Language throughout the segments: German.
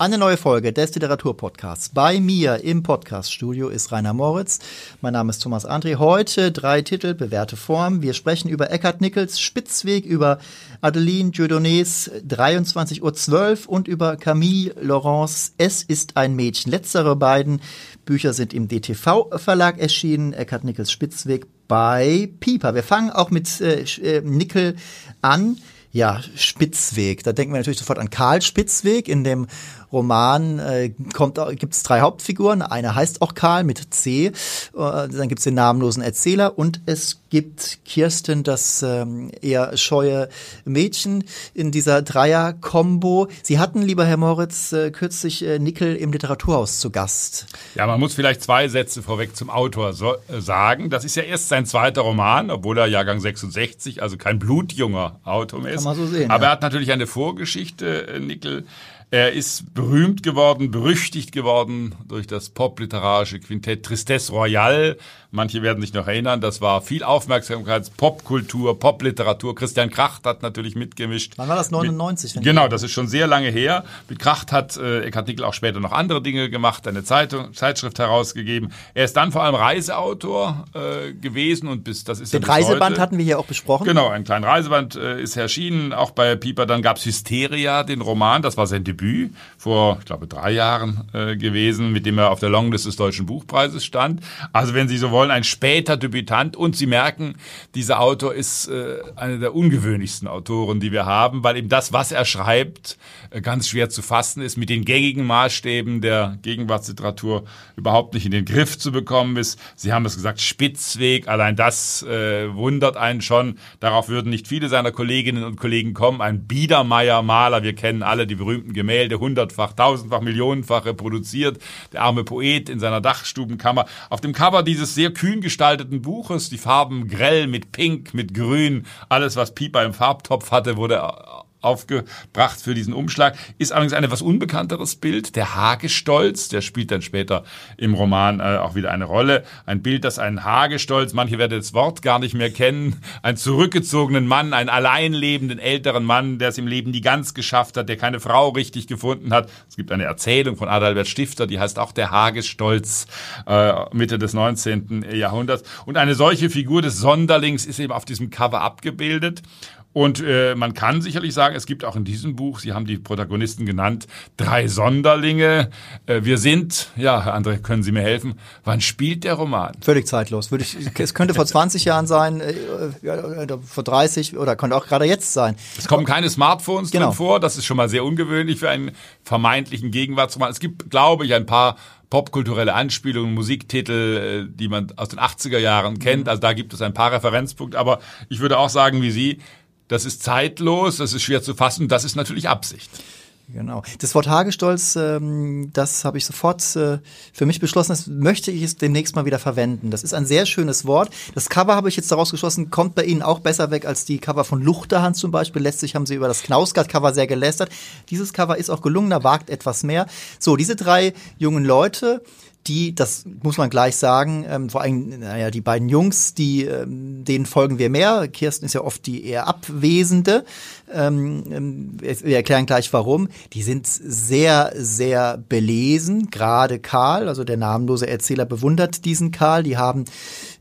Eine neue Folge des Literaturpodcasts. Bei mir im Podcaststudio ist Rainer Moritz. Mein Name ist Thomas André. Heute drei Titel, bewährte Form. Wir sprechen über Eckhard Nichols Spitzweg, über Adeline Dieudonnés 23.12 Uhr und über Camille Laurence Es ist ein Mädchen. Letztere beiden Bücher sind im DTV-Verlag erschienen. Eckhard Nichols Spitzweg bei Pieper. Wir fangen auch mit äh, äh Nickel an. Ja, Spitzweg. Da denken wir natürlich sofort an Karl Spitzweg in dem Roman äh, kommt gibt es drei Hauptfiguren. Eine heißt auch Karl mit C. Äh, dann gibt es den namenlosen Erzähler und es gibt Kirsten, das ähm, eher scheue Mädchen in dieser Dreier-Kombo. Sie hatten, lieber Herr Moritz, äh, kürzlich äh, Nickel im Literaturhaus zu Gast. Ja, man muss vielleicht zwei Sätze vorweg zum Autor so, äh, sagen. Das ist ja erst sein zweiter Roman, obwohl er Jahrgang 66, also kein blutjunger Autor ist. Kann man so sehen. Aber ja. er hat natürlich eine Vorgeschichte, äh, Nickel. Er ist berühmt geworden, berüchtigt geworden durch das popliterarische Quintett Tristesse Royale, Manche werden sich noch erinnern, das war viel Aufmerksamkeit, Popkultur, Popliteratur. Christian Kracht hat natürlich mitgemischt. Wann war das? 99? Mit, genau, das ist schon sehr lange her. Mit Kracht hat äh, Eckhard Nickel auch später noch andere Dinge gemacht, eine Zeitung, Zeitschrift herausgegeben. Er ist dann vor allem Reiseautor äh, gewesen und bis das ist Den Reiseband heute. hatten wir hier auch besprochen. Genau, ein kleiner Reiseband äh, ist erschienen, auch bei Pieper. Dann gab's Hysteria, den Roman, das war sein Debüt vor, ich glaube, drei Jahren äh, gewesen, mit dem er auf der Longlist des Deutschen Buchpreises stand. Also wenn Sie so wollen, ein später Debütant. Und Sie merken, dieser Autor ist äh, einer der ungewöhnlichsten Autoren, die wir haben, weil eben das, was er schreibt, äh, ganz schwer zu fassen ist, mit den gängigen Maßstäben der Gegenwartsliteratur überhaupt nicht in den Griff zu bekommen ist. Sie haben es gesagt, Spitzweg, allein das äh, wundert einen schon. Darauf würden nicht viele seiner Kolleginnen und Kollegen kommen. Ein Biedermeier-Maler, wir kennen alle die berühmten Gemälde, hundertfach, tausendfach, millionenfach reproduziert. Der arme Poet in seiner Dachstubenkammer. Auf dem Cover dieses sehr kühn gestalteten Buches. Die Farben grell mit Pink, mit Grün. Alles, was Pieper im Farbtopf hatte, wurde aufgebracht für diesen Umschlag. Ist allerdings ein etwas unbekannteres Bild. Der Hagestolz, der spielt dann später im Roman äh, auch wieder eine Rolle. Ein Bild, das einen Hagestolz, manche werden das Wort gar nicht mehr kennen, einen zurückgezogenen Mann, einen alleinlebenden älteren Mann, der es im Leben nie ganz geschafft hat, der keine Frau richtig gefunden hat. Es gibt eine Erzählung von Adalbert Stifter, die heißt auch der Hagestolz, äh, Mitte des 19. Jahrhunderts. Und eine solche Figur des Sonderlings ist eben auf diesem Cover abgebildet. Und äh, man kann sicherlich sagen, es gibt auch in diesem Buch, Sie haben die Protagonisten genannt, drei Sonderlinge. Äh, wir sind, ja, Herr André, können Sie mir helfen? Wann spielt der Roman? Völlig zeitlos. Würde ich, es könnte vor 20 Jahren sein, äh, vor 30 oder könnte auch gerade jetzt sein. Es kommen keine Smartphones genau. drin vor. Das ist schon mal sehr ungewöhnlich für einen vermeintlichen Gegenwartsroman. Es gibt, glaube ich, ein paar popkulturelle Anspielungen, Musiktitel, äh, die man aus den 80er Jahren kennt. Mhm. Also da gibt es ein paar Referenzpunkte. Aber ich würde auch sagen, wie Sie, das ist zeitlos, das ist schwer zu fassen, das ist natürlich Absicht. Genau. Das Wort Hagestolz, ähm, das habe ich sofort äh, für mich beschlossen, das möchte ich es demnächst mal wieder verwenden. Das ist ein sehr schönes Wort. Das Cover habe ich jetzt daraus geschlossen, kommt bei Ihnen auch besser weg als die Cover von Luchterhand zum Beispiel. Letztlich haben Sie über das Knausgard-Cover sehr gelästert. Dieses Cover ist auch gelungener, wagt etwas mehr. So, diese drei jungen Leute, die, das muss man gleich sagen, ähm, vor allem, naja, die beiden Jungs, die, ähm, denen folgen wir mehr. Kirsten ist ja oft die eher Abwesende. Ähm, ähm wir erklären gleich warum. Die sind sehr, sehr belesen. Gerade Karl, also der namenlose Erzähler, bewundert diesen Karl. Die haben,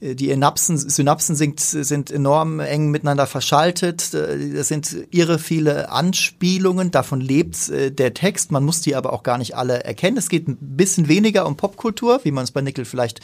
die Synapsen, Synapsen sind, sind enorm eng miteinander verschaltet. Äh, das sind irre viele Anspielungen. Davon lebt äh, der Text. Man muss die aber auch gar nicht alle erkennen. Es geht ein bisschen weniger um Popkultur wie man es bei Nickel vielleicht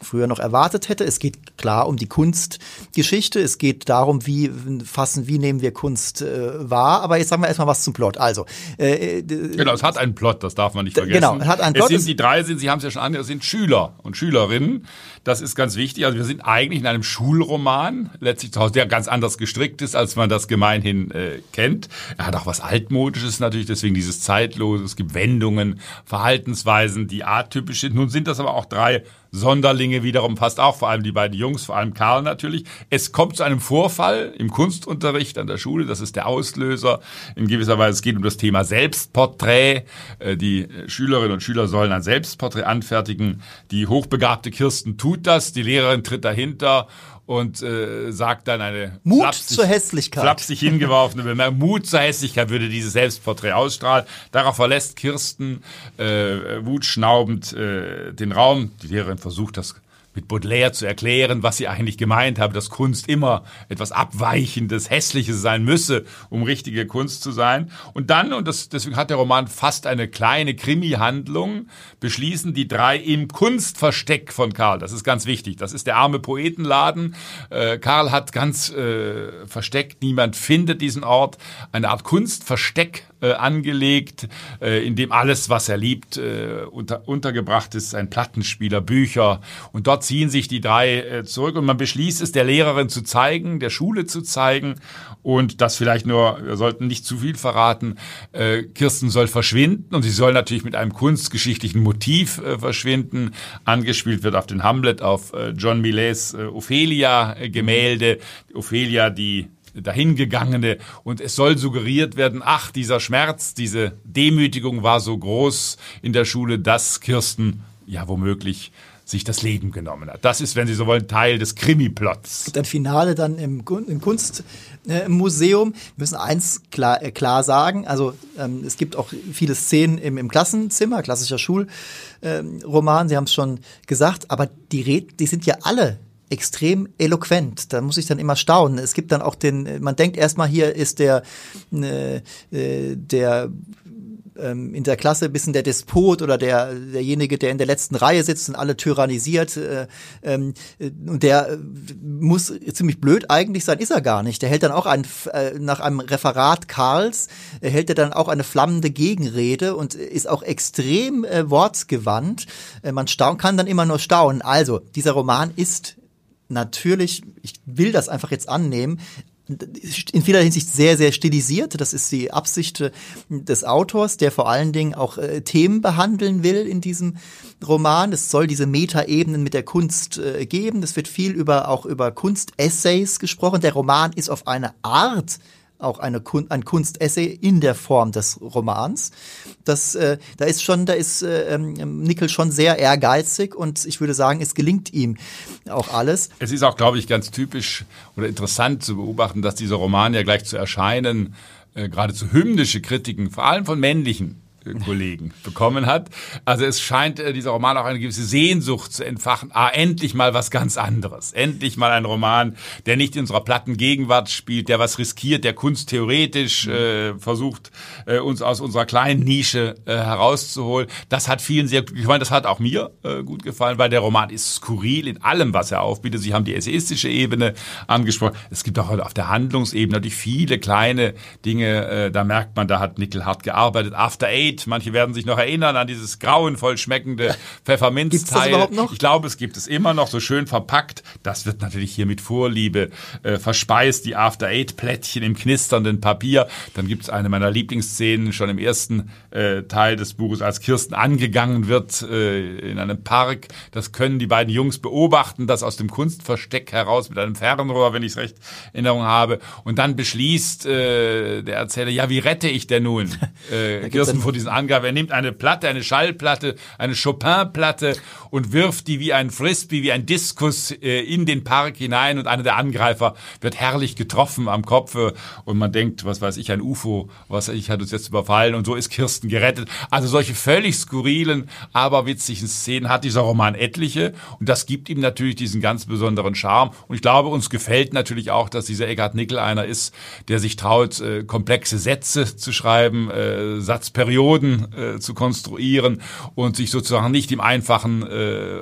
früher noch erwartet hätte. Es geht klar um die Kunstgeschichte. Es geht darum, wie fassen, wie nehmen wir Kunst äh, wahr. Aber jetzt sagen wir erstmal was zum Plot. Also äh, äh genau, es hat einen Plot, das darf man nicht vergessen. Genau, es hat einen Plot. Es sind die drei sind, Sie haben es ja schon an, es sind Schüler und Schülerinnen. Das ist ganz wichtig. Also wir sind eigentlich in einem Schulroman, letztlich zu Hause, der ganz anders gestrickt ist, als man das gemeinhin äh, kennt. Er hat auch was altmodisches natürlich, deswegen dieses zeitlose. Es gibt Wendungen, Verhaltensweisen, die atypisch sind. Nun sind das aber auch drei Sonderlinge wiederum fast auch, vor allem die beiden Jungs, vor allem Karl natürlich. Es kommt zu einem Vorfall im Kunstunterricht an der Schule, das ist der Auslöser. In gewisser Weise es geht um das Thema Selbstporträt. Äh, die Schülerinnen und Schüler sollen ein Selbstporträt anfertigen. Die hochbegabte Kirsten tut das, die Lehrerin tritt dahinter und äh, sagt dann eine Mut flapsig, zur Hässlichkeit. Flapsig hingeworfene Bemerkung. Mut zur Hässlichkeit würde dieses Selbstporträt ausstrahlen. Darauf verlässt Kirsten äh, wutschnaubend äh, den Raum. Die Lehrerin versucht das mit Baudelaire zu erklären, was sie eigentlich gemeint habe, dass Kunst immer etwas Abweichendes, Hässliches sein müsse, um richtige Kunst zu sein. Und dann, und das, deswegen hat der Roman fast eine kleine Krimi-Handlung, beschließen die drei im Kunstversteck von Karl. Das ist ganz wichtig. Das ist der arme Poetenladen. Äh, Karl hat ganz äh, versteckt, niemand findet diesen Ort, eine Art Kunstversteck äh, angelegt, äh, in dem alles, was er liebt, äh, unter, untergebracht ist, ein Plattenspieler, Bücher. Und dort ziehen sich die drei äh, zurück und man beschließt es, der Lehrerin zu zeigen, der Schule zu zeigen und das vielleicht nur, wir sollten nicht zu viel verraten, äh, Kirsten soll verschwinden und sie soll natürlich mit einem kunstgeschichtlichen Motiv äh, verschwinden. Angespielt wird auf den Hamlet, auf äh, John Millets äh, Ophelia-Gemälde. Ophelia, die dahingegangene und es soll suggeriert werden, ach, dieser Schmerz, diese Demütigung war so groß in der Schule, dass Kirsten ja womöglich sich das Leben genommen hat. Das ist, wenn Sie so wollen, Teil des Krimi-Plots. Dann Finale dann im, im Kunstmuseum. Wir müssen eins klar, äh, klar sagen, also ähm, es gibt auch viele Szenen im, im Klassenzimmer, klassischer Schulroman, ähm, Sie haben es schon gesagt, aber die, die sind ja alle extrem eloquent. Da muss ich dann immer staunen. Es gibt dann auch den, man denkt erstmal hier ist der, äh, äh der ähm, in der Klasse ein bisschen der Despot oder der derjenige, der in der letzten Reihe sitzt und alle tyrannisiert äh, ähm, und der äh, muss ziemlich blöd eigentlich sein, ist er gar nicht. Der hält dann auch ein, äh, nach einem Referat Karls äh, hält er dann auch eine flammende Gegenrede und ist auch extrem äh, wortgewandt. Äh, man staun, kann dann immer nur staunen. Also dieser Roman ist natürlich, ich will das einfach jetzt annehmen, in vieler Hinsicht sehr, sehr stilisiert. Das ist die Absicht äh, des Autors, der vor allen Dingen auch äh, Themen behandeln will in diesem Roman. Es soll diese Metaebenen mit der Kunst äh, geben. Es wird viel über, auch über Kunstessays gesprochen. Der Roman ist auf eine Art auch eine Kun ein Kunstessay in der Form des Romans. Das, äh, da ist schon, da ist äh, ähm, Nickel schon sehr ehrgeizig und ich würde sagen, es gelingt ihm auch alles. Es ist auch, glaube ich, ganz typisch oder interessant zu beobachten, dass dieser Roman ja gleich zu erscheinen äh, geradezu hymnische Kritiken, vor allem von männlichen Kollegen bekommen hat. Also es scheint äh, dieser Roman auch eine gewisse Sehnsucht zu entfachen. Ah, endlich mal was ganz anderes. Endlich mal ein Roman, der nicht in unserer platten Gegenwart spielt, der was riskiert, der kunsttheoretisch äh, versucht, äh, uns aus unserer kleinen Nische äh, herauszuholen. Das hat vielen sehr gut gefallen. Das hat auch mir äh, gut gefallen, weil der Roman ist skurril in allem, was er aufbietet. Sie haben die essayistische Ebene angesprochen. Es gibt auch auf der Handlungsebene natürlich viele kleine Dinge. Äh, da merkt man, da hat Nickel hart gearbeitet. After Eight Pfefferminzlied. Manche werden sich noch erinnern an dieses grauenvoll schmeckende Pfefferminzteil. Ich glaube, es gibt es immer noch so schön verpackt. Das wird natürlich hier mit Vorliebe äh, verspeist. Die After Eight Plättchen im knisternden Papier. Dann gibt es eine meiner Lieblingsszenen schon im ersten äh, Teil des Buches, als Kirsten angegangen wird äh, in einem Park. Das können die beiden Jungs beobachten, das aus dem Kunstversteck heraus mit einem Fernrohr, wenn ich es recht in Erinnerung habe. Und dann beschließt äh, der Erzähler, ja, wie rette ich denn nun äh, Kirsten vor diesen Angaben? Er nimmt eine Platte, eine Schallplatte, eine Chopin-Platte und wirft die wie ein Frisbee, wie ein Diskus äh, in den Park hinein und einer der Angreifer wird herrlich getroffen am Kopf und man denkt, was weiß ich, ein UFO, was ich, hat uns jetzt überfallen und so ist Kirsten gerettet. Also solche völlig skurrilen, aber witzigen Szenen hat dieser Roman etliche und das gibt ihm natürlich diesen ganz besonderen Charme und ich glaube, uns gefällt natürlich auch, dass dieser Eckhard Nickel einer ist, der sich traut, äh, komplexe Sätze zu schreiben, äh, Satzperioden äh, zu konstruieren und sich sozusagen nicht im einfachen äh,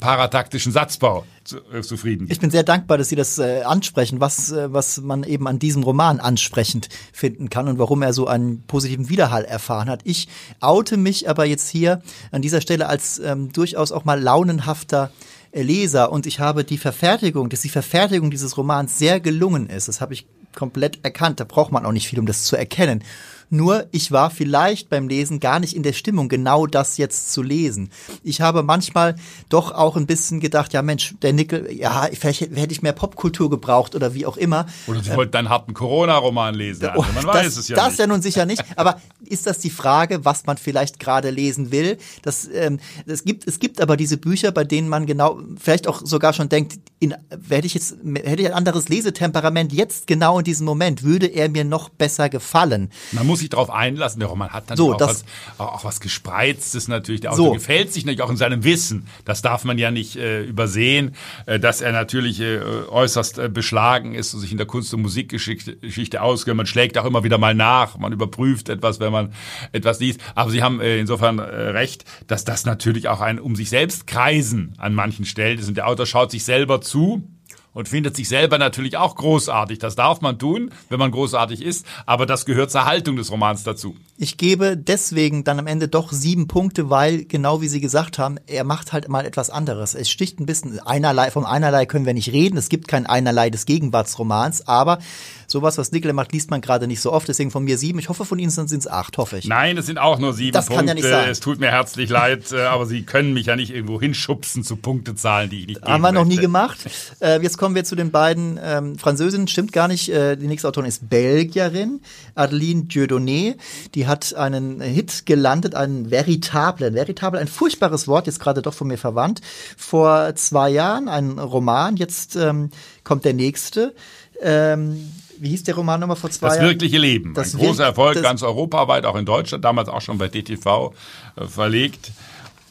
parataktischen Satzbau zu, äh, zufrieden. Ich bin sehr dankbar, dass Sie das äh, ansprechen, was, äh, was man eben an diesem Roman ansprechend finden kann und warum er so einen positiven Widerhall erfahren hat. Ich oute mich aber jetzt hier an dieser Stelle als ähm, durchaus auch mal launenhafter äh, Leser und ich habe die Verfertigung, dass die Verfertigung dieses Romans sehr gelungen ist. Das habe ich komplett erkannt. Da braucht man auch nicht viel, um das zu erkennen. Nur ich war vielleicht beim Lesen gar nicht in der Stimmung, genau das jetzt zu lesen. Ich habe manchmal doch auch ein bisschen gedacht, ja Mensch, der Nickel, ja, vielleicht hätte ich mehr Popkultur gebraucht oder wie auch immer. Oder Sie wollten einen harten Corona-Roman lesen. Also man das, weiß es ja das nicht. ja nun sicher nicht. Aber ist das die Frage, was man vielleicht gerade lesen will? Das, ähm, es, gibt, es gibt aber diese Bücher, bei denen man genau, vielleicht auch sogar schon denkt, in, hätte ich jetzt, hätte ich ein anderes Lesetemperament jetzt genau in diesem Moment, würde er mir noch besser gefallen. Man muss sich darauf einlassen. Der Roman hat natürlich so, auch, das, was, auch, was Gespreiztes natürlich. Der Autor so. gefällt sich natürlich auch in seinem Wissen. Das darf man ja nicht äh, übersehen, äh, dass er natürlich äh, äußerst äh, beschlagen ist und sich in der Kunst- und Musikgeschichte auskennt. Man schlägt auch immer wieder mal nach. Man überprüft etwas, wenn man etwas liest. Aber Sie haben äh, insofern äh, recht, dass das natürlich auch ein um sich selbst kreisen an manchen Stellen ist. Und der Autor schaut sich selber zu und findet sich selber natürlich auch großartig. Das darf man tun, wenn man großartig ist, aber das gehört zur Haltung des Romans dazu. Ich gebe deswegen dann am Ende doch sieben Punkte, weil, genau wie Sie gesagt haben, er macht halt mal etwas anderes. Es sticht ein bisschen einerlei, vom einerlei können wir nicht reden. Es gibt kein einerlei des Gegenwartsromans, aber sowas, was Nickel macht, liest man gerade nicht so oft. Deswegen von mir sieben. Ich hoffe, von Ihnen sind es acht, hoffe ich. Nein, es sind auch nur sieben das Punkte. Kann ja nicht sein. Es tut mir herzlich leid, äh, aber Sie können mich ja nicht irgendwo hinschubsen zu Punktezahlen, die ich nicht Haben wir noch nie gemacht. Äh, jetzt kommen wir zu den beiden ähm, Französinnen. Stimmt gar nicht. Äh, die nächste Autorin ist Belgierin, Adeline Dieudonné. Die hat einen Hit gelandet, einen veritable, ein veritable, ein furchtbares Wort, jetzt gerade doch von mir verwandt. Vor zwei Jahren ein Roman, jetzt ähm, kommt der nächste. Ähm, wie hieß der Roman nochmal vor zwei das Jahren? Das wirkliche Leben. Das ein großer Erfolg, ganz europaweit, auch in Deutschland, damals auch schon bei DTV äh, verlegt.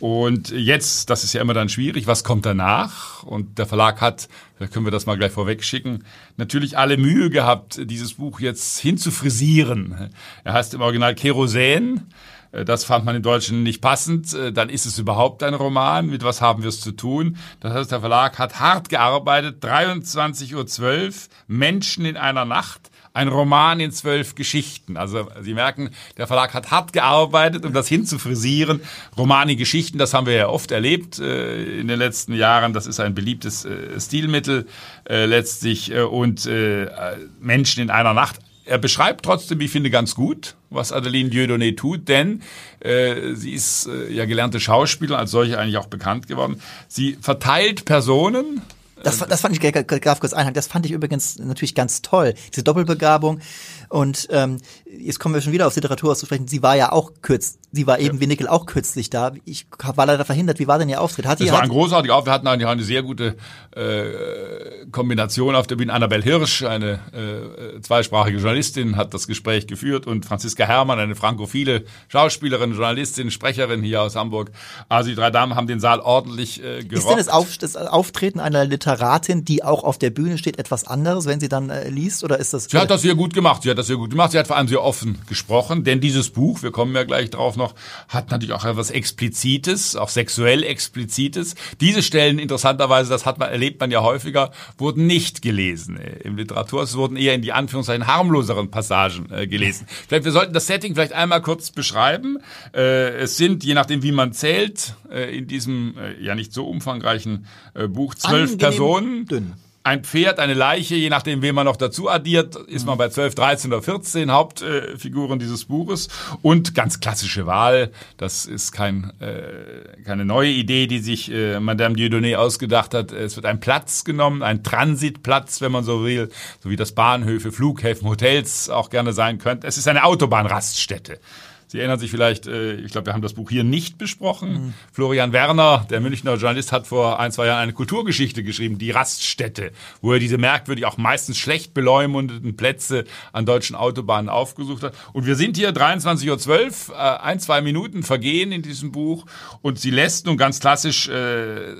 Und jetzt, das ist ja immer dann schwierig, was kommt danach? Und der Verlag hat, da können wir das mal gleich vorweg schicken, natürlich alle Mühe gehabt, dieses Buch jetzt hinzufrisieren. Er heißt im Original Kerosin. Das fand man im Deutschen nicht passend. Dann ist es überhaupt ein Roman. Mit was haben wir es zu tun? Das heißt, der Verlag hat hart gearbeitet. 23.12 Uhr, Menschen in einer Nacht ein Roman in zwölf Geschichten. Also Sie merken, der Verlag hat hart gearbeitet, um das hinzufrisieren. Roman in Geschichten, das haben wir ja oft erlebt äh, in den letzten Jahren. Das ist ein beliebtes äh, Stilmittel äh, letztlich. Äh, und äh, Menschen in einer Nacht. Er beschreibt trotzdem, ich finde, ganz gut, was Adeline Dieudonné tut, denn äh, sie ist äh, ja gelernte Schauspielerin, als solche eigentlich auch bekannt geworden. Sie verteilt Personen, das, das fand ich, darf kurz einhaken, das fand ich übrigens natürlich ganz toll. Diese Doppelbegabung. Und ähm, jetzt kommen wir schon wieder auf Literatur auszusprechen. Sie war ja auch kürz, sie war eben ja. wie Nickel auch kürzlich da. Ich war leider verhindert. Wie war denn Ihr Auftritt? Hat das war ein großartiger Auftritt. Wir hatten eigentlich eine sehr gute äh, Kombination auf der Bühne. Annabel Hirsch, eine äh, zweisprachige Journalistin, hat das Gespräch geführt und Franziska Herrmann, eine frankophile Schauspielerin, Journalistin, Sprecherin hier aus Hamburg. Also die drei Damen haben den Saal ordentlich äh, gerockt. Ist denn das, auf, das Auftreten einer Literatin, die auch auf der Bühne steht, etwas anderes, wenn sie dann äh, liest? Oder ist das? Sie hat das sehr gut gemacht. Sie hat das sehr gut gemacht. Sie hat vor allem sehr offen gesprochen, denn dieses Buch, wir kommen ja gleich drauf noch, hat natürlich auch etwas Explizites, auch sexuell Explizites. Diese Stellen, interessanterweise, das hat man, erlebt man ja häufiger, wurden nicht gelesen im Literatur. Es wurden eher in die Anführungszeichen harmloseren Passagen äh, gelesen. Vielleicht, wir sollten das Setting vielleicht einmal kurz beschreiben. Äh, es sind, je nachdem, wie man zählt, äh, in diesem äh, ja nicht so umfangreichen äh, Buch zwölf Personen. Dünn ein Pferd, eine Leiche, je nachdem, wen man noch dazu addiert, ist man bei 12, 13 oder 14 Hauptfiguren dieses Buches. Und ganz klassische Wahl, das ist kein, äh, keine neue Idee, die sich äh, Madame Dieudonné ausgedacht hat. Es wird ein Platz genommen, ein Transitplatz, wenn man so will, so wie das Bahnhöfe, Flughäfen, Hotels auch gerne sein könnte. Es ist eine Autobahnraststätte. Sie erinnern sich vielleicht, äh, ich glaube, wir haben das Buch hier nicht besprochen. Mhm. Florian Werner, der Münchner Journalist, hat vor ein, zwei Jahren eine Kulturgeschichte geschrieben, die Raststätte, wo er diese merkwürdig auch meistens schlecht beleumundeten Plätze an deutschen Autobahnen aufgesucht hat. Und wir sind hier 23.12 Uhr, äh, ein, zwei Minuten vergehen in diesem Buch und sie lässt nun ganz klassisch äh,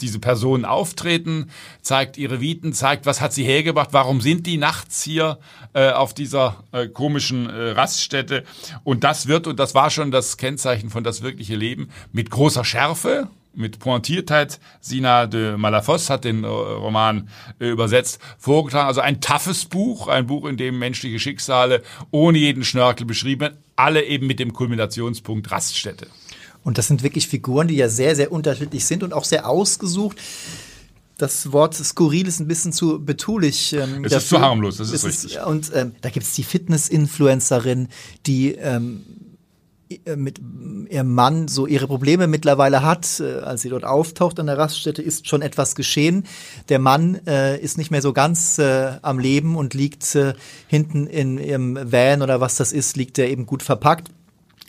diese Personen auftreten, zeigt ihre Viten, zeigt, was hat sie hergebracht, warum sind die nachts hier äh, auf dieser äh, komischen äh, Raststätte. Und das wird, und das war schon das Kennzeichen von das wirkliche Leben, mit großer Schärfe, mit Pointiertheit. Sina de Malafos hat den äh, Roman äh, übersetzt, vorgetragen. Also ein toughes Buch, ein Buch, in dem menschliche Schicksale ohne jeden Schnörkel beschrieben werden, alle eben mit dem Kulminationspunkt Raststätte. Und das sind wirklich Figuren, die ja sehr, sehr unterschiedlich sind und auch sehr ausgesucht. das Wort skurril ist ein bisschen zu betulich. Ähm, es dafür. ist zu harmlos, das ist es richtig. Ist, und ähm, da gibt es die Fitness-Influencerin, die ähm, äh, mit ihrem Mann so ihre Probleme mittlerweile hat, äh, als sie dort auftaucht an der Raststätte, ist schon etwas geschehen. Der Mann äh, ist nicht mehr so ganz äh, am Leben und liegt äh, hinten in ihrem Van oder was das ist, liegt er eben gut verpackt.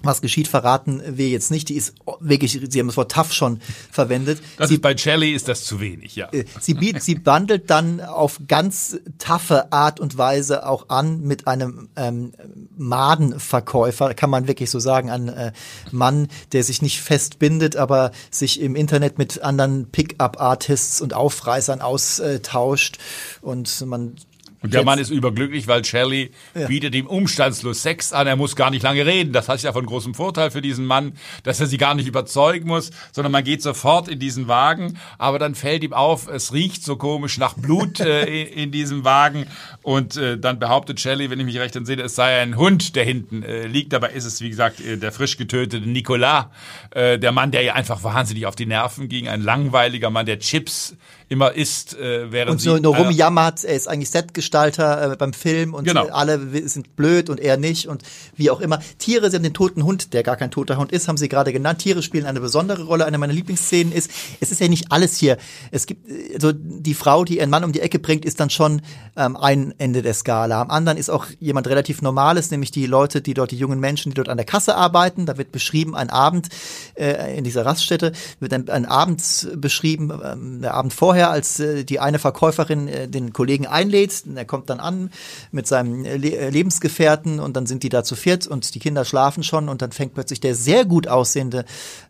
Was geschieht, verraten wir jetzt nicht. Die ist wirklich, Sie haben das Wort tough schon verwendet. Das sie, ist bei Shelley ist das zu wenig, ja. Äh, sie, bietet, sie bandelt dann auf ganz taffe Art und Weise auch an mit einem ähm, Madenverkäufer, kann man wirklich so sagen, ein äh, Mann, der sich nicht festbindet, aber sich im Internet mit anderen Pickup-Artists und Aufreißern austauscht. Und man und der Mann ist überglücklich, weil Shelley ja. bietet ihm umstandslos Sex an. Er muss gar nicht lange reden. Das heißt ja von großem Vorteil für diesen Mann, dass er sie gar nicht überzeugen muss, sondern man geht sofort in diesen Wagen. Aber dann fällt ihm auf, es riecht so komisch nach Blut äh, in diesem Wagen. Und äh, dann behauptet Shelley, wenn ich mich recht entsinne, es sei ein Hund, der hinten äh, liegt. Dabei ist es, wie gesagt, äh, der frisch getötete Nicolas, äh, der Mann, der ihr einfach wahnsinnig auf die Nerven ging. Ein langweiliger Mann, der Chips immer isst, äh, während und so nur rumjammert, er ist eigentlich Setgestalter äh, beim Film und genau. alle sind blöd und er nicht und wie auch immer. Tiere, sie haben den toten Hund, der gar kein toter Hund ist, haben sie gerade genannt. Tiere spielen eine besondere Rolle. Eine meiner Lieblingsszenen ist, es ist ja nicht alles hier. Es gibt so also die Frau, die ihren Mann um die Ecke bringt, ist dann schon ähm, ein Ende der Skala. Am anderen ist auch jemand relativ Normales, nämlich die Leute, die dort, die jungen Menschen, die dort an der Kasse arbeiten. Da wird beschrieben, ein Abend äh, in dieser Raststätte wird ein, ein Abend beschrieben, ähm, der Abend vorher vorher, als äh, die eine Verkäuferin äh, den Kollegen einlädt. Er kommt dann an mit seinem äh, Le äh, Lebensgefährten und dann sind die da zu viert und die Kinder schlafen schon und dann fängt plötzlich der sehr gut aussehende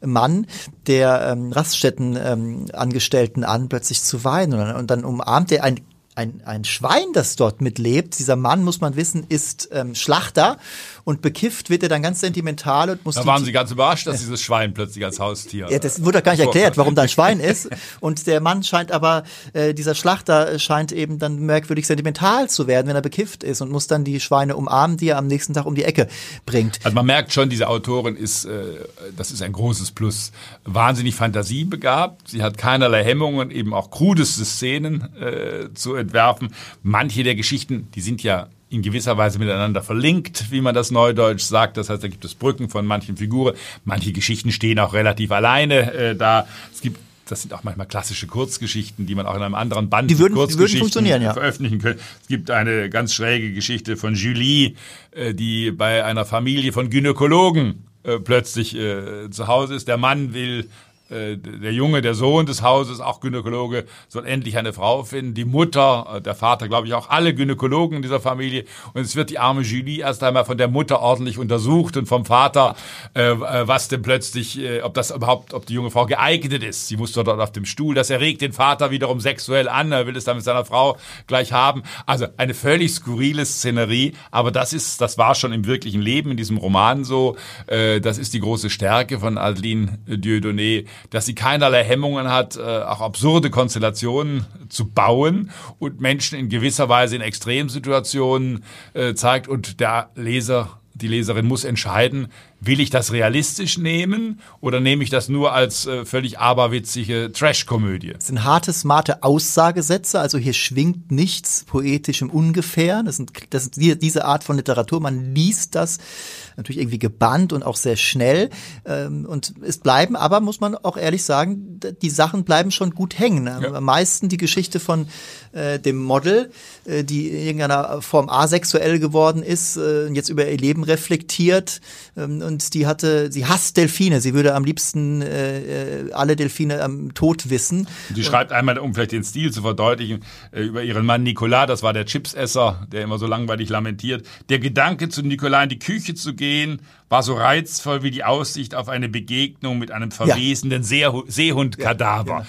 Mann der ähm, Raststättenangestellten ähm, an, plötzlich zu weinen und, und dann umarmt er ein ein, ein Schwein, das dort mitlebt. Dieser Mann, muss man wissen, ist ähm, Schlachter und bekifft wird er dann ganz sentimental und muss. Da waren Sie ganz überrascht, dass dieses Schwein plötzlich als Haustier. Ja, das wurde gar nicht erklärt, warum da ein Schwein ist. Und der Mann scheint aber, äh, dieser Schlachter scheint eben dann merkwürdig sentimental zu werden, wenn er bekifft ist und muss dann die Schweine umarmen, die er am nächsten Tag um die Ecke bringt. Also man merkt schon, diese Autorin ist, äh, das ist ein großes Plus, wahnsinnig fantasiebegabt. Sie hat keinerlei Hemmungen, eben auch krudeste Szenen äh, zu entwerfen. Manche der Geschichten, die sind ja in gewisser Weise miteinander verlinkt, wie man das neudeutsch sagt. Das heißt, da gibt es Brücken von manchen Figuren. Manche Geschichten stehen auch relativ alleine äh, da. Es gibt das sind auch manchmal klassische Kurzgeschichten, die man auch in einem anderen Band die würden, die würden funktionieren, ja. veröffentlichen können. Es gibt eine ganz schräge Geschichte von Julie, äh, die bei einer Familie von Gynäkologen äh, plötzlich äh, zu Hause ist. Der Mann will der Junge, der Sohn des Hauses, auch Gynäkologe, soll endlich eine Frau finden. Die Mutter, äh, der Vater, glaube ich, auch alle Gynäkologen in dieser Familie. Und es wird die arme Julie erst einmal von der Mutter ordentlich untersucht und vom Vater, äh, äh, was denn plötzlich, äh, ob das überhaupt, ob die junge Frau geeignet ist. Sie muss dort auf dem Stuhl. Das erregt den Vater wiederum sexuell an. Er will es dann mit seiner Frau gleich haben. Also eine völlig skurrile Szenerie. Aber das ist, das war schon im wirklichen Leben in diesem Roman so. Äh, das ist die große Stärke von Adeline Dieudonné dass sie keinerlei Hemmungen hat, äh, auch absurde Konstellationen zu bauen und Menschen in gewisser Weise in Extremsituationen äh, zeigt. Und der Leser die Leserin muss entscheiden, will ich das realistisch nehmen oder nehme ich das nur als äh, völlig aberwitzige Trash-Komödie? Das sind harte, smarte Aussagesätze, also hier schwingt nichts poetisch im Ungefähr. Das, sind, das ist diese Art von Literatur, man liest das natürlich irgendwie gebannt und auch sehr schnell. Ähm, und es bleiben, aber muss man auch ehrlich sagen, die Sachen bleiben schon gut hängen. Ja. Am meisten die Geschichte von äh, dem Model, äh, die in irgendeiner Form asexuell geworden ist, äh, jetzt über ihr Leben reflektiert. Ähm, und die hatte, sie hasst Delfine. Sie würde am liebsten äh, äh alle Delfine am Tod wissen. Sie schreibt einmal, um vielleicht den Stil zu verdeutlichen, äh, über ihren Mann Nicolas, das war der Chipsesser, der immer so langweilig lamentiert. Der Gedanke, zu Nicolas in die Küche zu gehen, gehen, war so reizvoll wie die Aussicht auf eine Begegnung mit einem verwesenden ja. Seehundkadaver. Ja, genau.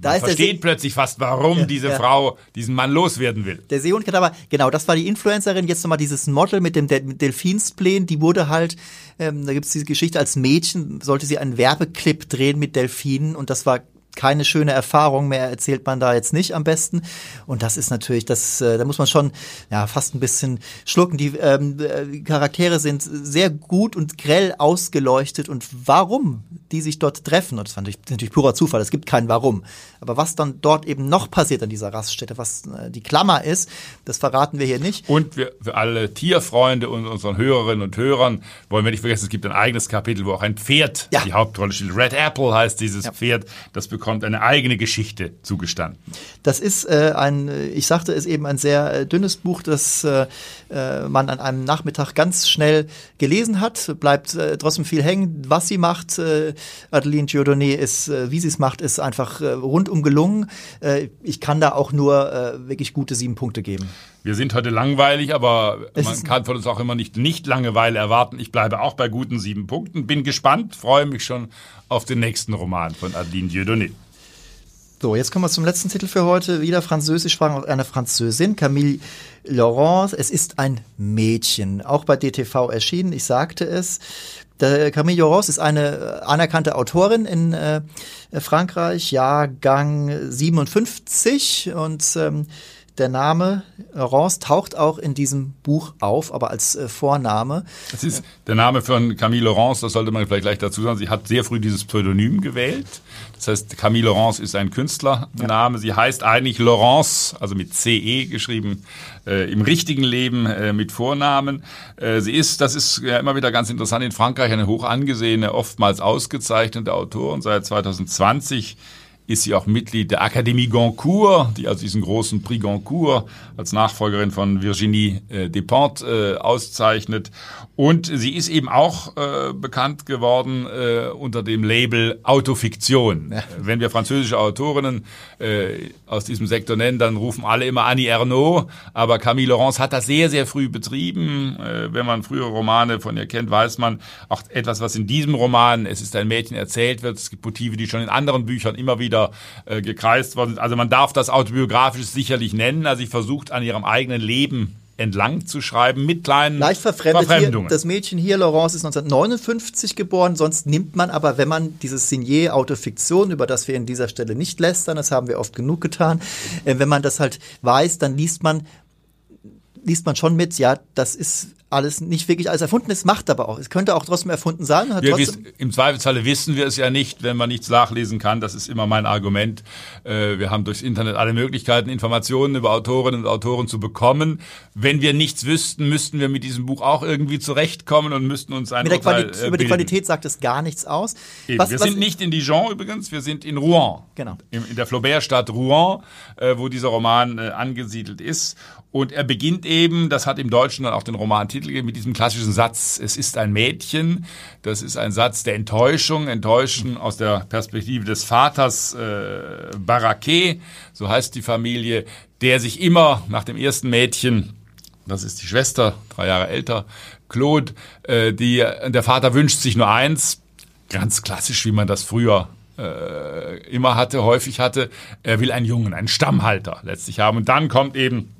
Da Man versteht plötzlich fast, warum ja, diese ja. Frau diesen Mann loswerden will. Der Seehundkadaver, genau, das war die Influencerin. Jetzt nochmal dieses Model mit dem De Delfinsplen, die wurde halt, ähm, da gibt es diese Geschichte, als Mädchen sollte sie einen Werbeclip drehen mit Delfinen und das war keine schöne Erfahrung mehr erzählt man da jetzt nicht am besten. Und das ist natürlich, das, äh, da muss man schon ja fast ein bisschen schlucken. Die ähm, äh, Charaktere sind sehr gut und grell ausgeleuchtet und warum die sich dort treffen, und das ist natürlich, natürlich purer Zufall, es gibt kein Warum. Aber was dann dort eben noch passiert an dieser Raststätte, was äh, die Klammer ist, das verraten wir hier nicht. Und wir, für alle Tierfreunde und unseren Hörerinnen und Hörern wollen wir nicht vergessen, es gibt ein eigenes Kapitel, wo auch ein Pferd ja. die Hauptrolle spielt. Red Apple heißt dieses ja. Pferd, das bekommt eine eigene Geschichte zugestanden. Das ist äh, ein, ich sagte es eben, ein sehr äh, dünnes Buch, das äh, äh man an einem Nachmittag ganz schnell gelesen hat, bleibt äh, trotzdem viel hängen. Was sie macht, äh, Adeline Giordone, ist, wie sie es macht, ist einfach rundum gelungen. ich kann da auch nur wirklich gute sieben Punkte geben. Wir sind heute langweilig, aber es man kann von uns auch immer nicht nicht Langeweile erwarten. Ich bleibe auch bei guten sieben Punkten. Bin gespannt, freue mich schon auf den nächsten Roman von Adeline Dieudonné. So, jetzt kommen wir zum letzten Titel für heute. Wieder französisch sprachen eine Französin, Camille Laurence. Es ist ein Mädchen, auch bei DTV erschienen. Ich sagte es. Der Camille Laurence ist eine anerkannte Autorin in äh, Frankreich, Jahrgang 57 und ähm, der Name Laurence taucht auch in diesem Buch auf, aber als äh, Vorname. Das ist der Name von Camille Laurence, das sollte man vielleicht gleich dazu sagen. Sie hat sehr früh dieses Pseudonym gewählt. Das heißt, Camille Laurence ist ein Künstlername. Ja. Sie heißt eigentlich Laurence, also mit CE geschrieben, äh, im richtigen Leben äh, mit Vornamen. Äh, sie ist, das ist ja immer wieder ganz interessant, in Frankreich eine hoch angesehene, oftmals ausgezeichnete Autorin. Seit 2020 ist sie auch Mitglied der Akademie Goncourt, die also diesen großen Prix Goncourt als Nachfolgerin von Virginie äh, Despentes äh, auszeichnet. Und sie ist eben auch äh, bekannt geworden äh, unter dem Label Autofiktion. Ja. Wenn wir französische Autorinnen äh, aus diesem Sektor nennen, dann rufen alle immer Annie Ernaux. Aber Camille Laurence hat das sehr, sehr früh betrieben. Äh, wenn man frühere Romane von ihr kennt, weiß man auch etwas, was in diesem Roman, es ist ein Mädchen erzählt wird. Es gibt Motive, die schon in anderen Büchern immer wieder wieder äh, gekreist worden sind. Also man darf das autobiografisch sicherlich nennen. Also sie versucht an ihrem eigenen Leben entlang zu schreiben mit kleinen Leicht verfremdet Verfremdungen. Hier, das Mädchen hier, Laurence, ist 1959 geboren. Sonst nimmt man aber, wenn man dieses Signier Autofiktion, über das wir in dieser Stelle nicht lästern, das haben wir oft genug getan, äh, wenn man das halt weiß, dann liest man liest man schon mit, ja, das ist alles nicht wirklich alles erfunden ist, macht aber auch. Es könnte auch trotzdem erfunden sein. Hat wissen, Im Zweifelsfalle wissen wir es ja nicht, wenn man nichts nachlesen kann. Das ist immer mein Argument. Äh, wir haben durchs Internet alle Möglichkeiten, Informationen über Autorinnen und Autoren zu bekommen. Wenn wir nichts wüssten, müssten wir mit diesem Buch auch irgendwie zurechtkommen und müssten uns ein Urteil, Quali äh, Über die Qualität sagt es gar nichts aus. Was, wir was, sind nicht in Dijon übrigens, wir sind in Rouen. Genau. In, in der Flaubert-Stadt Rouen, äh, wo dieser Roman angesiedelt ist. Und er beginnt eben, das hat im Deutschen dann auch den Romantitel gegeben, mit diesem klassischen Satz, es ist ein Mädchen. Das ist ein Satz der Enttäuschung, Enttäuschen aus der Perspektive des Vaters äh, Baraquet, so heißt die Familie, der sich immer nach dem ersten Mädchen, das ist die Schwester, drei Jahre älter, Claude, äh, die, der Vater wünscht sich nur eins, ganz klassisch, wie man das früher äh, immer hatte, häufig hatte, er will einen Jungen, einen Stammhalter letztlich haben. Und dann kommt eben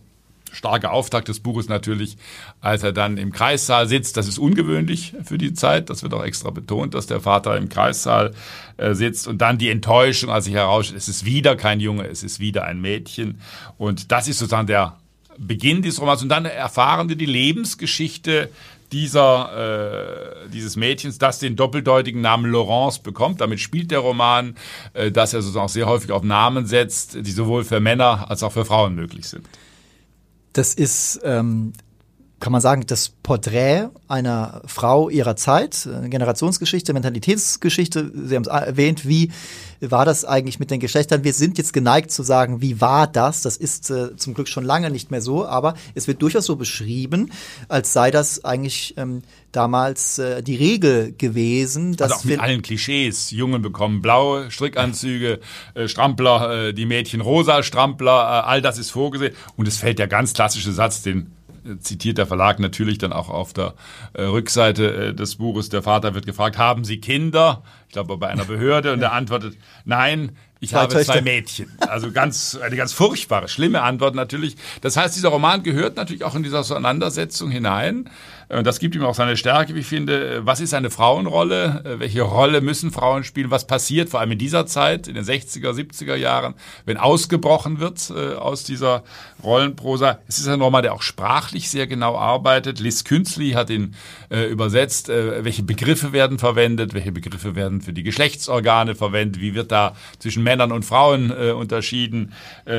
starker Auftakt des Buches natürlich, als er dann im Kreissaal sitzt. Das ist ungewöhnlich für die Zeit. Das wird auch extra betont, dass der Vater im Kreissaal äh, sitzt. Und dann die Enttäuschung, als sich herausstellt, es ist wieder kein Junge, es ist wieder ein Mädchen. Und das ist sozusagen der Beginn dieses Romans. Und dann erfahren wir die Lebensgeschichte dieser, äh, dieses Mädchens, das den doppeldeutigen Namen Laurence bekommt. Damit spielt der Roman, äh, dass er sozusagen auch sehr häufig auf Namen setzt, die sowohl für Männer als auch für Frauen möglich sind. Das ist, ähm, kann man sagen, das Porträt einer Frau ihrer Zeit, Generationsgeschichte, Mentalitätsgeschichte. Sie haben es erwähnt, wie war das eigentlich mit den Geschlechtern? Wir sind jetzt geneigt zu sagen, wie war das? Das ist äh, zum Glück schon lange nicht mehr so, aber es wird durchaus so beschrieben, als sei das eigentlich ähm, damals äh, die Regel gewesen. Dass also auch mit allen Klischees. Jungen bekommen blaue Strickanzüge, äh, Strampler, äh, die Mädchen rosa Strampler, äh, all das ist vorgesehen. Und es fällt der ganz klassische Satz, den zitiert der Verlag natürlich dann auch auf der äh, Rückseite äh, des Buches. Der Vater wird gefragt, haben Sie Kinder? Ich glaube bei einer Behörde und er antwortet, nein, ich zwei habe Töchter. zwei Mädchen. Also ganz, eine ganz furchtbare, schlimme Antwort natürlich. Das heißt, dieser Roman gehört natürlich auch in diese Auseinandersetzung hinein. Und das gibt ihm auch seine Stärke, wie ich finde. Was ist eine Frauenrolle? Welche Rolle müssen Frauen spielen? Was passiert vor allem in dieser Zeit, in den 60er, 70er Jahren, wenn ausgebrochen wird äh, aus dieser Rollenprosa? Es ist ein Roman, der auch sprachlich sehr genau arbeitet. Liz Künzli hat ihn äh, übersetzt. Äh, welche Begriffe werden verwendet? Welche Begriffe werden für die Geschlechtsorgane verwendet? Wie wird da zwischen Männern und Frauen äh, unterschieden? Äh,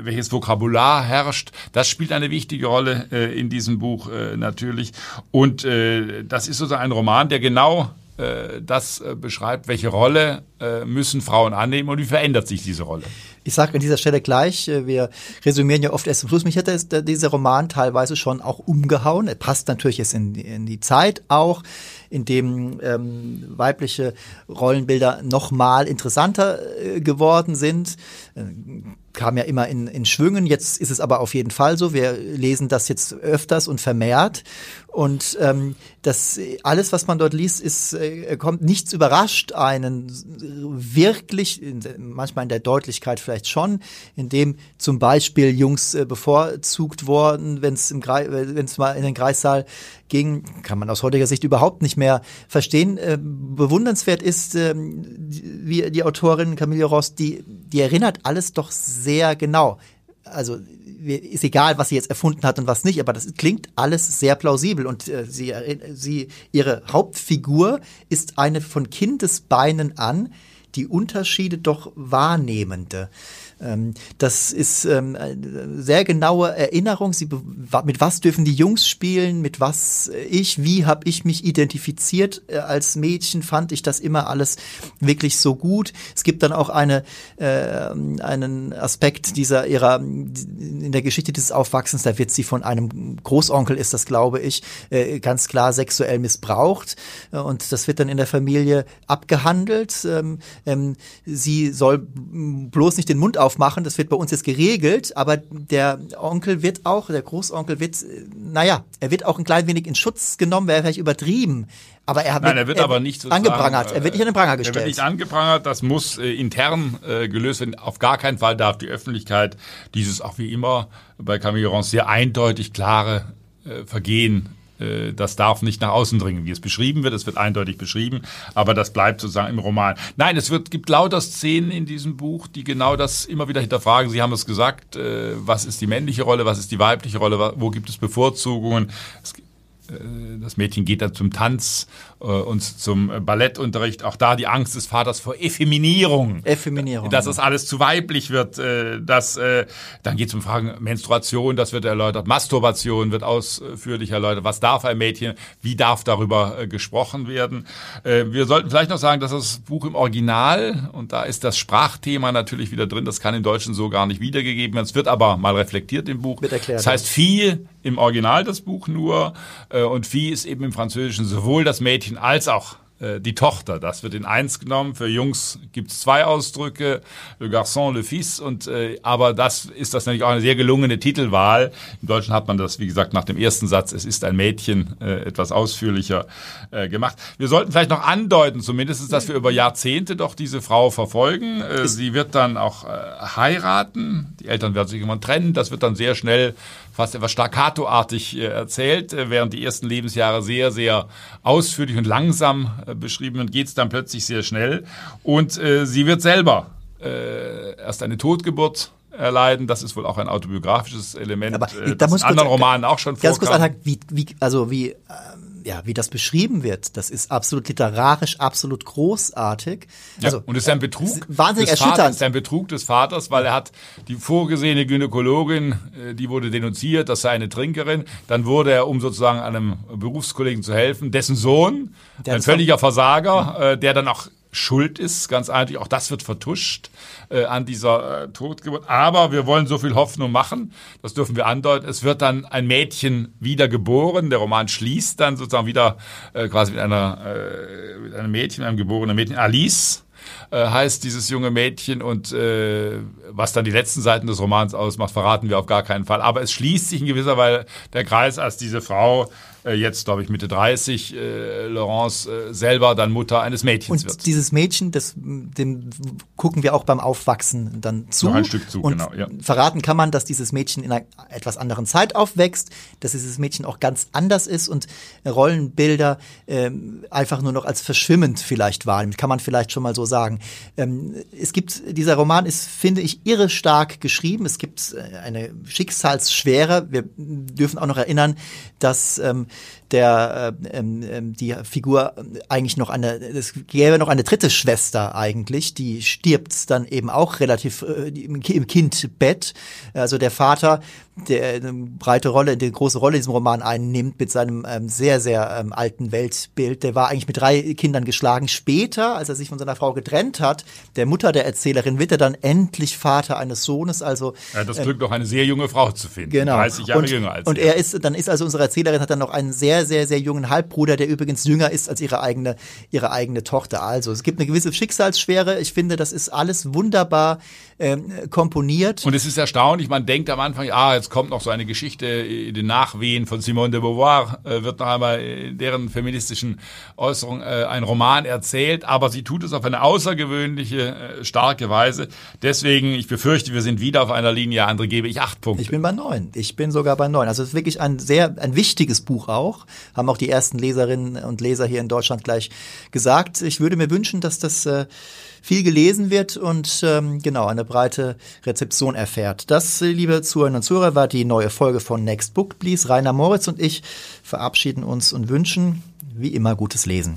welches Vokabular herrscht? Das spielt eine wichtige Rolle äh, in diesem Buch äh, natürlich. Und äh, das ist sozusagen ein Roman, der genau äh, das äh, beschreibt, welche Rolle äh, müssen Frauen annehmen und wie verändert sich diese Rolle. Ich sage an dieser Stelle gleich, äh, wir resümieren ja oft erst zum Schluss. Mich hat dieser Roman teilweise schon auch umgehauen. Er passt natürlich jetzt in, in die Zeit auch, in dem ähm, weibliche Rollenbilder noch mal interessanter äh, geworden sind. Äh, kam ja immer in, in Schwüngen. Jetzt ist es aber auf jeden Fall so. Wir lesen das jetzt öfters und vermehrt. Und ähm, das alles, was man dort liest, ist äh, kommt nichts überrascht einen wirklich, manchmal in der Deutlichkeit vielleicht schon, indem zum Beispiel Jungs äh, bevorzugt wurden, wenn es im wenn es mal in den Kreissaal ging, kann man aus heutiger Sicht überhaupt nicht mehr verstehen. Äh, bewundernswert ist, äh, wie die Autorin Camille Ross, die, die erinnert alles doch sehr genau. Also ist egal, was sie jetzt erfunden hat und was nicht, aber das klingt alles sehr plausibel und äh, sie, sie, ihre Hauptfigur ist eine von Kindesbeinen an die Unterschiede doch wahrnehmende. Ähm, das ist ähm, eine sehr genaue Erinnerung. Sie, mit was dürfen die Jungs spielen? Mit was äh, ich? Wie habe ich mich identifiziert äh, als Mädchen? Fand ich das immer alles wirklich so gut? Es gibt dann auch eine, äh, einen Aspekt dieser ihrer in der Geschichte des Aufwachsens. Da wird sie von einem Großonkel, ist das glaube ich, äh, ganz klar sexuell missbraucht und das wird dann in der Familie abgehandelt. Ähm, ähm, sie soll bloß nicht den Mund aufmachen, das wird bei uns jetzt geregelt, aber der Onkel wird auch, der Großonkel wird, naja, er wird auch ein klein wenig in Schutz genommen, wäre vielleicht übertrieben. Aber er, Nein, er wird er aber nicht so angeprangert. Er wird nicht an den Pranger gestellt. Er wird nicht angeprangert. Das muss äh, intern äh, gelöst werden. Auf gar keinen Fall darf die Öffentlichkeit dieses auch wie immer bei Camille Rons sehr eindeutig klare äh, Vergehen äh, das darf nicht nach außen dringen, wie es beschrieben wird. Es wird eindeutig beschrieben, aber das bleibt sozusagen im Roman. Nein, es wird, gibt lauter Szenen in diesem Buch, die genau das immer wieder hinterfragen. Sie haben es gesagt, äh, was ist die männliche Rolle, was ist die weibliche Rolle, wo gibt es Bevorzugungen. Es, äh, das Mädchen geht dann zum Tanz äh, und zum Ballettunterricht. Auch da die Angst des Vaters vor Effeminierung. Effeminierung. Dass es alles zu weiblich wird. Äh, dass, äh, dann geht es um Fragen Menstruation, das wird erläutert. Masturbation wird ausführlich erläutert. Was darf ein Mädchen? Wie darf darüber gesprochen werden? Wir sollten vielleicht noch sagen, dass das Buch im Original, und da ist das Sprachthema natürlich wieder drin, das kann im Deutschen so gar nicht wiedergegeben werden. Es wird aber mal reflektiert im Buch. Wird erklärt. Das heißt, viel im Original das Buch nur und Vieh ist eben im Französischen sowohl das Mädchen als auch äh, die Tochter. Das wird in eins genommen. Für Jungs gibt es zwei Ausdrücke, le garçon, le fils. Und, äh, aber das ist das natürlich auch eine sehr gelungene Titelwahl. Im Deutschen hat man das, wie gesagt, nach dem ersten Satz, es ist ein Mädchen, äh, etwas ausführlicher äh, gemacht. Wir sollten vielleicht noch andeuten, zumindest, dass wir über Jahrzehnte doch diese Frau verfolgen. Äh, sie wird dann auch äh, heiraten. Die Eltern werden sich irgendwann trennen. Das wird dann sehr schnell fast etwas staccatoartig äh, erzählt, äh, während die ersten Lebensjahre sehr, sehr ausführlich und langsam äh, beschrieben und geht es dann plötzlich sehr schnell. Und äh, sie wird selber äh, erst eine Totgeburt erleiden. Das ist wohl auch ein autobiografisches Element, Aber, äh, das in anderen Romanen auch schon vorkam. Ganz kurz anhaken, wie, wie, also wie, ähm ja, wie das beschrieben wird, das ist absolut literarisch, absolut großartig. Also, ja, und es ist ein Betrug. Wahnsinnig des erschütternd. Vaters, ist ein Betrug des Vaters, weil er hat die vorgesehene Gynäkologin, äh, die wurde denunziert, das sei eine Trinkerin. Dann wurde er, um sozusagen einem Berufskollegen zu helfen, dessen Sohn, der ein völliger Versager, äh, der dann auch schuld ist, ganz eindeutig. Auch das wird vertuscht äh, an dieser äh, Totgeburt. Aber wir wollen so viel Hoffnung machen, das dürfen wir andeuten. Es wird dann ein Mädchen wieder geboren. Der Roman schließt dann sozusagen wieder äh, quasi mit einer äh, mit einem Mädchen, einem geborenen Mädchen, Alice äh, heißt dieses junge Mädchen und äh, was dann die letzten Seiten des Romans ausmacht, verraten wir auf gar keinen Fall. Aber es schließt sich in gewisser Weise der Kreis, als diese Frau jetzt glaube ich Mitte 30, äh, Laurence äh, selber dann Mutter eines Mädchens und wird. dieses Mädchen, das, dem gucken wir auch beim Aufwachsen dann zu. Noch ein Stück zu, und genau, ja. verraten kann man, dass dieses Mädchen in einer etwas anderen Zeit aufwächst, dass dieses Mädchen auch ganz anders ist und Rollenbilder ähm, einfach nur noch als verschwimmend vielleicht wahrnimmt, kann man vielleicht schon mal so sagen. Ähm, es gibt, dieser Roman ist, finde ich, irre stark geschrieben. Es gibt äh, eine Schicksalsschwere. Wir dürfen auch noch erinnern, dass ähm, der äh, ähm, ähm, die Figur eigentlich noch eine, es gäbe noch eine dritte Schwester eigentlich, die stirbt dann eben auch relativ äh, im im Kindbett. Also der Vater, der eine breite Rolle, eine große Rolle in diesem Roman einnimmt mit seinem ähm, sehr, sehr ähm, alten Weltbild, der war eigentlich mit drei Kindern geschlagen. Später, als er sich von seiner Frau getrennt hat, der Mutter der Erzählerin, wird er dann endlich Vater eines Sohnes. Also hat das Glück, noch eine sehr junge Frau zu finden. Genau. 30 Jahre und, jünger als Und er ist, dann ist also unsere Erzählerin hat dann noch einen sehr, sehr, sehr jungen Halbbruder, der übrigens jünger ist als ihre eigene, ihre eigene Tochter. Also es gibt eine gewisse Schicksalsschwere. Ich finde, das ist alles wunderbar ähm, komponiert. Und es ist erstaunlich, man denkt am Anfang, ah, jetzt kommt noch so eine Geschichte in den Nachwehen von Simone de Beauvoir, äh, wird noch einmal in deren feministischen Äußerung äh, ein Roman erzählt, aber sie tut es auf eine außergewöhnliche, äh, starke Weise. Deswegen, ich befürchte, wir sind wieder auf einer Linie, andere gebe ich acht Punkte. Ich bin bei neun. Ich bin sogar bei neun. Also es ist wirklich ein sehr, ein wichtiges Buch auch. Haben auch die ersten Leserinnen und Leser hier in Deutschland gleich gesagt. Ich würde mir wünschen, dass das äh, viel gelesen wird und ähm, genau eine breite Rezeption erfährt. Das, äh, liebe Zuhörerinnen und Zuhörer, war die neue Folge von Next Book Please. Rainer Moritz und ich verabschieden uns und wünschen wie immer gutes Lesen.